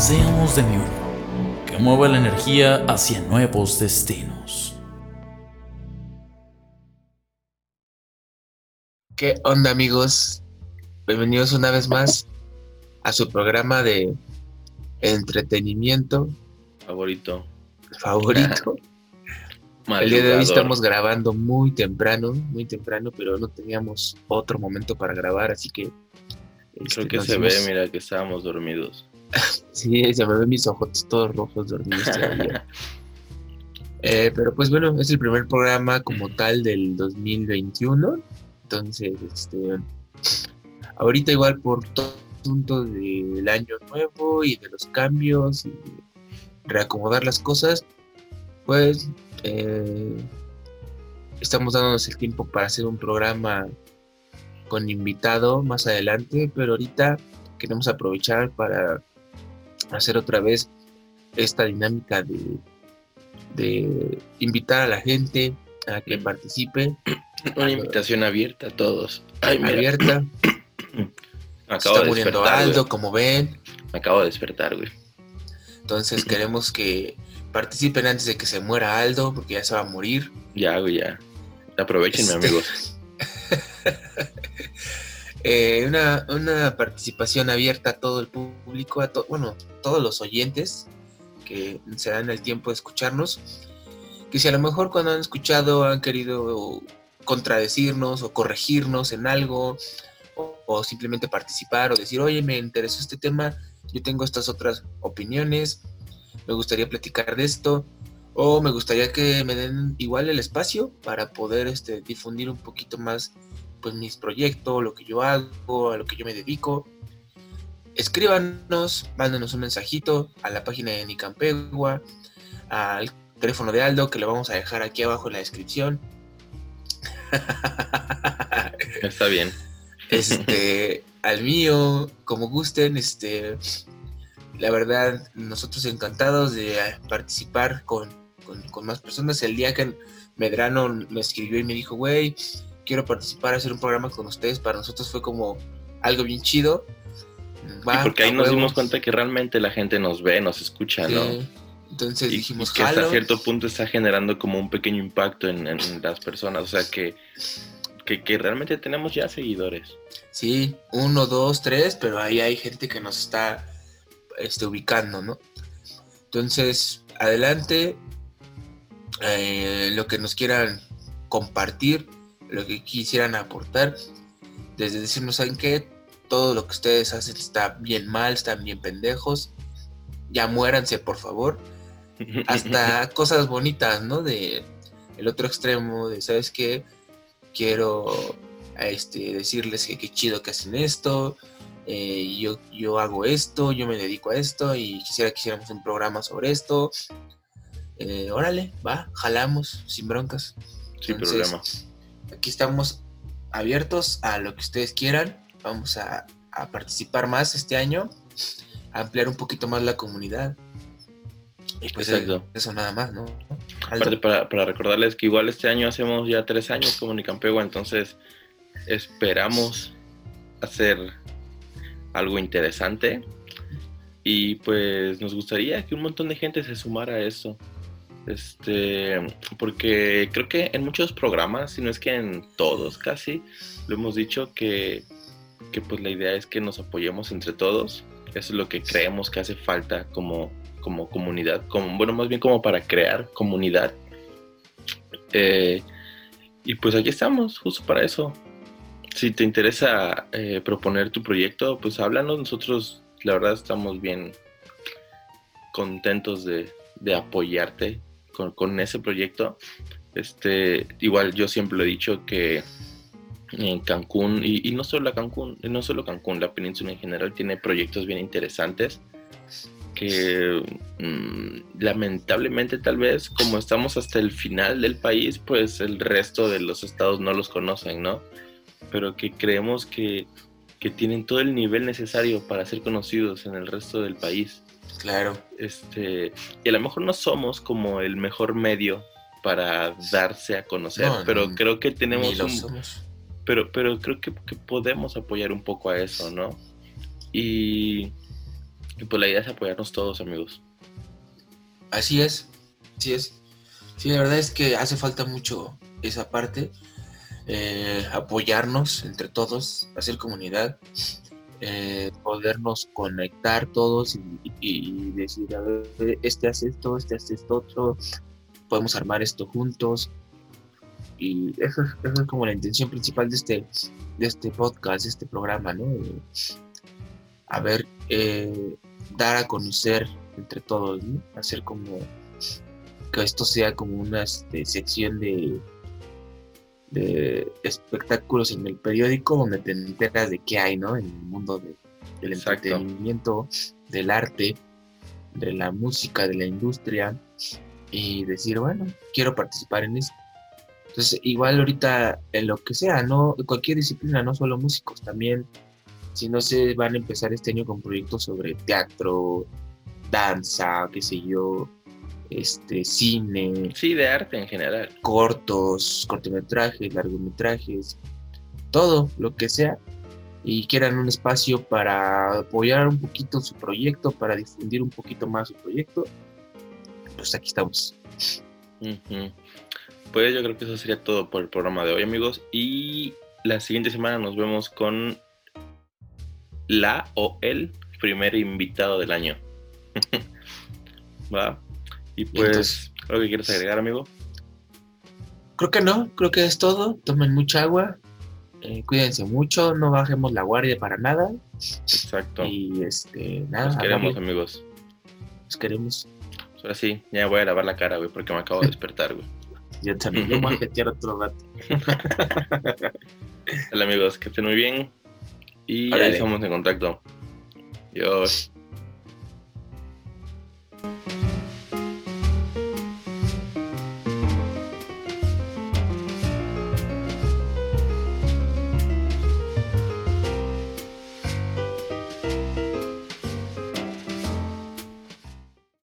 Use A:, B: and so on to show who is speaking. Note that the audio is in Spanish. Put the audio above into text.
A: Seamos de mi uno, que mueva la energía hacia nuevos destinos.
B: ¿Qué onda amigos? Bienvenidos una vez más a su programa de entretenimiento
C: favorito.
B: Favorito. El día de hoy estamos grabando muy temprano, muy temprano, pero no teníamos otro momento para grabar, así que...
C: Creo este, que se ve, mira, que estábamos dormidos.
B: sí, se me ven mis ojos todos rojos dormidos todavía. Eh, pero pues bueno, es el primer programa como tal del 2021. Entonces, este, ahorita igual por todo el asunto del año nuevo y de los cambios y reacomodar las cosas, pues eh, estamos dándonos el tiempo para hacer un programa con invitado más adelante, pero ahorita queremos aprovechar para hacer otra vez esta dinámica de, de invitar a la gente a que participe.
C: Una invitación abierta a todos.
B: abierta. Está muriendo Aldo, como ven.
C: Me acabo de despertar, güey.
B: Entonces queremos que participen antes de que se muera Aldo, porque ya se va a morir.
C: Ya, güey, ya. Aprovechenme, este, amigos.
B: Eh, una, participación abierta a todo el público, a bueno, todos los oyentes que se dan el tiempo de escucharnos, que si a lo mejor cuando han escuchado han querido contradecirnos o corregirnos en algo, o, simplemente participar o decir, oye, me interesó este tema, yo tengo estas otras opiniones, me gustaría platicar de esto, o me gustaría que me den igual el espacio para poder este, difundir un poquito más pues mis proyectos, lo que yo hago, a lo que yo me dedico. Escríbanos, mándenos un mensajito a la página de Nicampegua, al teléfono de Aldo, que lo vamos a dejar aquí abajo en la descripción.
C: Está bien.
B: Este, al mío, como gusten, este, la verdad, nosotros encantados de participar con, con, con más personas. El día que Medrano me escribió y me dijo, güey, quiero participar, hacer un programa con ustedes, para nosotros fue como algo bien chido.
C: porque ahí nos dimos cuenta que realmente la gente nos ve, nos escucha, ¿no?
B: Entonces dijimos
C: que hasta cierto punto está generando como un pequeño impacto en, las personas, o sea que, que, realmente tenemos ya seguidores.
B: Sí, uno, dos, tres, pero ahí hay gente que nos está este, ubicando, ¿no? Entonces, adelante, eh, lo que nos quieran compartir, lo que quisieran aportar, desde decirnos, ¿saben qué? Todo lo que ustedes hacen está bien mal, están bien pendejos, ya muéranse por favor, hasta cosas bonitas, ¿no? De el otro extremo, de, ¿sabes qué? Quiero este, decirles que qué chido que hacen esto, eh, yo, yo hago esto, yo me dedico a esto y quisiera que hiciéramos un programa sobre esto. Eh, órale, va, jalamos, sin broncas.
C: Sin problema
B: aquí estamos abiertos a lo que ustedes quieran. Vamos a, participar más este año, a ampliar un poquito más la comunidad. Y pues Exacto. eso nada más, ¿no?
C: Aparte, para, para, recordarles que igual este año hacemos ya tres años como Nicampegua, entonces esperamos hacer algo interesante y pues nos gustaría que un montón de gente se sumara a esto. Este, porque creo que en muchos programas, si no es que en todos casi, lo hemos dicho que, que pues la idea es que nos apoyemos entre todos. Eso es lo que creemos que hace falta como, como comunidad, como, bueno, más bien como para crear comunidad. Eh, y pues aquí estamos, justo para eso. Si te interesa eh, proponer tu proyecto, pues háblanos. Nosotros, la verdad, estamos bien contentos de, de apoyarte con, ese proyecto. Este, igual yo siempre he dicho que en Cancún, y, no solo Cancún, no solo Cancún, la península en general tiene proyectos bien interesantes que mm, lamentablemente tal vez como estamos hasta el final del país, pues el resto de los estados no los conocen, ¿no? Pero que creemos que, que tienen todo el nivel necesario para ser conocidos en el resto del país.
B: Claro.
C: Este, y a lo mejor no somos como el mejor medio para darse a conocer,
B: No,
C: pero
B: no,
C: creo que tenemos un,
B: somos.
C: pero, pero creo que, que podemos apoyar un poco a eso, ¿no? Y, y pues la idea es apoyarnos todos, amigos.
B: Así es, así es. Sí, la verdad es que hace falta mucho esa parte, eh, apoyarnos entre todos, hacer comunidad, eh, podernos conectar todos y, decir, a ver, este hace esto, este hace esto otro, podemos armar esto juntos. Y eso es, eso es como la intención principal de este, de este podcast, de este programa, ¿no? A ver, eh, dar a conocer entre todos, ¿no? Hacer como que esto sea como una este, sección de, de espectáculos en el periódico donde te enteras de qué hay, ¿no? En el mundo de- del
C: Exacto.
B: entretenimiento, del arte, de la música, de la industria y decir, bueno, quiero participar en esto. Entonces, igual ahorita en lo que sea, ¿no? Cualquier disciplina, no solo músicos, también, si no se van a empezar este año con proyectos sobre teatro, danza, qué sé yo, este, cine,
C: Sí, de arte en general.
B: cortos, cortometrajes, largometrajes, todo lo que sea, y quieran un espacio para apoyar un poquito su proyecto, para difundir un poquito más su proyecto, pues aquí estamos.
C: Pues yo creo que eso sería todo por el programa de hoy, amigos. Y la siguiente semana nos vemos con la o el primer invitado del año. ¿Va? Y pues,
B: Entonces-
C: ¿algo que quieres agregar, amigo?
B: Creo que no, creo que es todo. Tomen mucha agua, eh, cuídense mucho, no bajemos la guardia para nada.
C: Exacto.
B: Y este, nada,
C: Los queremos, amigos.
B: los queremos.
C: Pues Ahora sí, ya voy a lavar la cara, güey, porque me acabo de despertar, güey.
B: Yo también, yo voy a jetear otro rato.
C: Hola, amigos, que estén muy bien. Y ahí estamos en contacto. Adiós.